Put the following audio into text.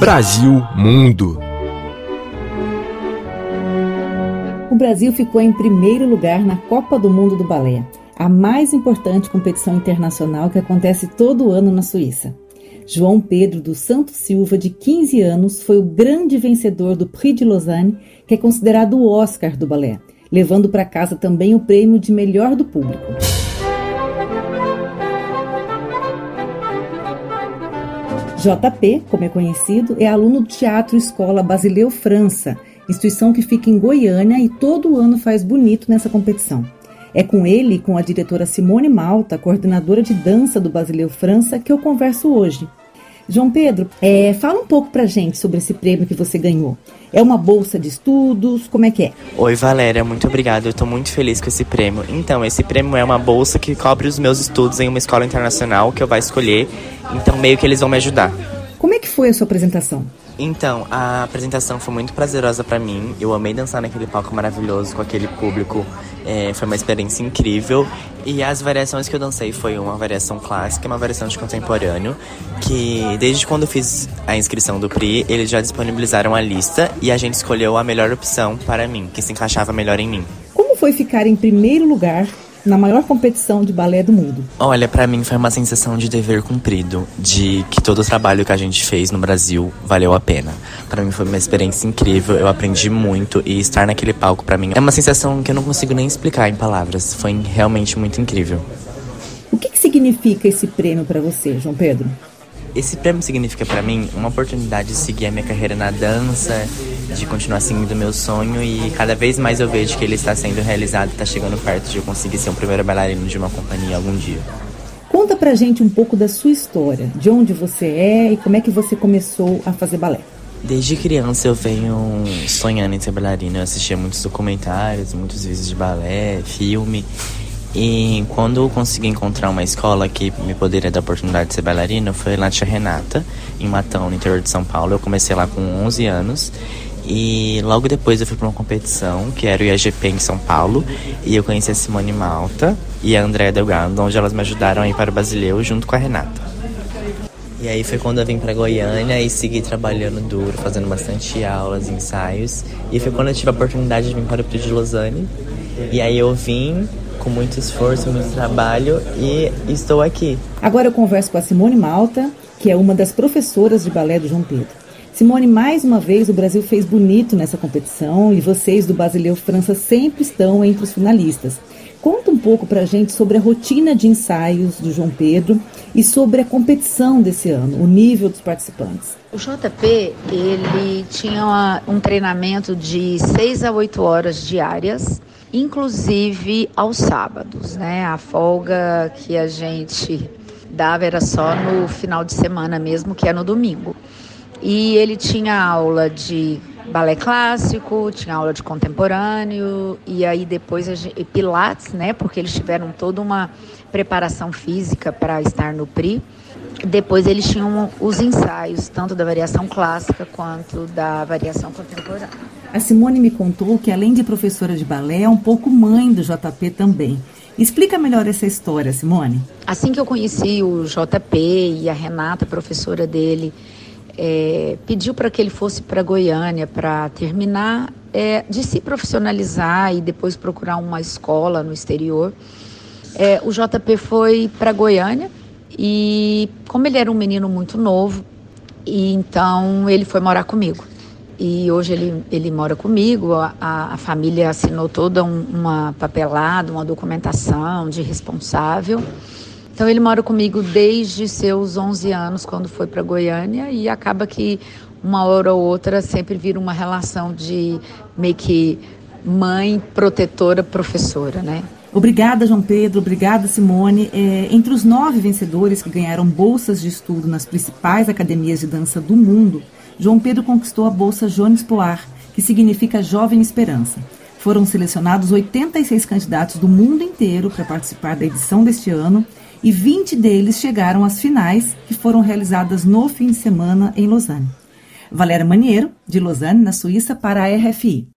Brasil Mundo. O Brasil ficou em primeiro lugar na Copa do Mundo do Balé, a mais importante competição internacional que acontece todo ano na Suíça. João Pedro dos Santos Silva, de 15 anos, foi o grande vencedor do Prix de Lausanne, que é considerado o Oscar do balé, levando para casa também o prêmio de melhor do público. JP, como é conhecido, é aluno do Teatro Escola Basileu França, instituição que fica em Goiânia e todo ano faz bonito nessa competição. É com ele e com a diretora Simone Malta, coordenadora de dança do Basileu França, que eu converso hoje. João Pedro, é, fala um pouco pra gente sobre esse prêmio que você ganhou. É uma bolsa de estudos? Como é que é? Oi, Valéria, muito obrigada. Eu tô muito feliz com esse prêmio. Então, esse prêmio é uma bolsa que cobre os meus estudos em uma escola internacional que eu vou escolher. Então, meio que eles vão me ajudar. Como é que foi a sua apresentação? Então, a apresentação foi muito prazerosa para mim. Eu amei dançar naquele palco maravilhoso com aquele público. É, foi uma experiência incrível. E as variações que eu dancei foi uma variação clássica e uma variação de contemporâneo. Que desde quando eu fiz a inscrição do PRI, eles já disponibilizaram a lista e a gente escolheu a melhor opção para mim, que se encaixava melhor em mim. Como foi ficar em primeiro lugar na maior competição de balé do mundo? Olha, para mim foi uma sensação de dever cumprido, de que todo o trabalho que a gente fez no Brasil valeu a pena. Para mim foi uma experiência incrível, eu aprendi muito e estar naquele palco para mim é uma sensação que eu não consigo nem explicar em palavras. Foi realmente muito incrível. O que, que significa esse prêmio para você, João Pedro? Esse prêmio significa para mim uma oportunidade de seguir a minha carreira na dança, de continuar seguindo o meu sonho e cada vez mais eu vejo que ele está sendo realizado e está chegando perto de eu conseguir ser um primeiro bailarino de uma companhia algum dia. Conta pra gente um pouco da sua história, de onde você é e como é que você começou a fazer balé. Desde criança eu venho sonhando em ser bailarina. Eu assistia muitos documentários, muitos vídeos de balé, filme. E quando eu consegui encontrar uma escola que me poderia dar a oportunidade de ser bailarina, foi lá Tia Renata, em Matão, no interior de São Paulo. Eu comecei lá com 11 anos. E logo depois eu fui para uma competição, que era o IAGP em São Paulo, e eu conheci a Simone Malta e a Andréa Delgado, onde elas me ajudaram a ir para o Basileu junto com a Renata. E aí foi quando eu vim para Goiânia e segui trabalhando duro, fazendo bastante aulas, ensaios. E foi quando eu tive a oportunidade de vir para o Prix de Lausanne. E aí eu vim com muito esforço, muito trabalho e estou aqui. Agora eu converso com a Simone Malta, que é uma das professoras de balé do João Pedro. Simone, mais uma vez o Brasil fez bonito nessa competição e vocês do Basileu França sempre estão entre os finalistas. Conta um pouco pra gente sobre a rotina de ensaios do João Pedro e sobre a competição desse ano, o nível dos participantes. O JP, ele tinha uma, um treinamento de 6 a 8 horas diárias inclusive aos sábados, né? A folga que a gente dava era só no final de semana mesmo, que é no domingo. E ele tinha aula de balé clássico, tinha aula de contemporâneo e aí depois gente, pilates, né? Porque eles tiveram toda uma preparação física para estar no PRI. Depois eles tinham os ensaios, tanto da variação clássica quanto da variação contemporânea. A Simone me contou que, além de professora de balé, é um pouco mãe do JP também. Explica melhor essa história, Simone. Assim que eu conheci o JP e a Renata, professora dele, é, pediu para que ele fosse para Goiânia para terminar é, de se profissionalizar e depois procurar uma escola no exterior. É, o JP foi para Goiânia e, como ele era um menino muito novo, e então ele foi morar comigo e hoje ele, ele mora comigo. A, a família assinou toda um, uma papelada, uma documentação de responsável. Então ele mora comigo desde seus 11 anos, quando foi para Goiânia, e acaba que uma hora ou outra sempre vira uma relação de meio que mãe, protetora, professora, né? Obrigada, João Pedro. Obrigada, Simone. É, entre os nove vencedores que ganharam bolsas de estudo nas principais academias de dança do mundo, João Pedro conquistou a bolsa Jones Poar, que significa Jovem Esperança. Foram selecionados 86 candidatos do mundo inteiro para participar da edição deste ano e 20 deles chegaram às finais, que foram realizadas no fim de semana em Lausanne. Valéria Maniero, de Lausanne, na Suíça, para a RFI.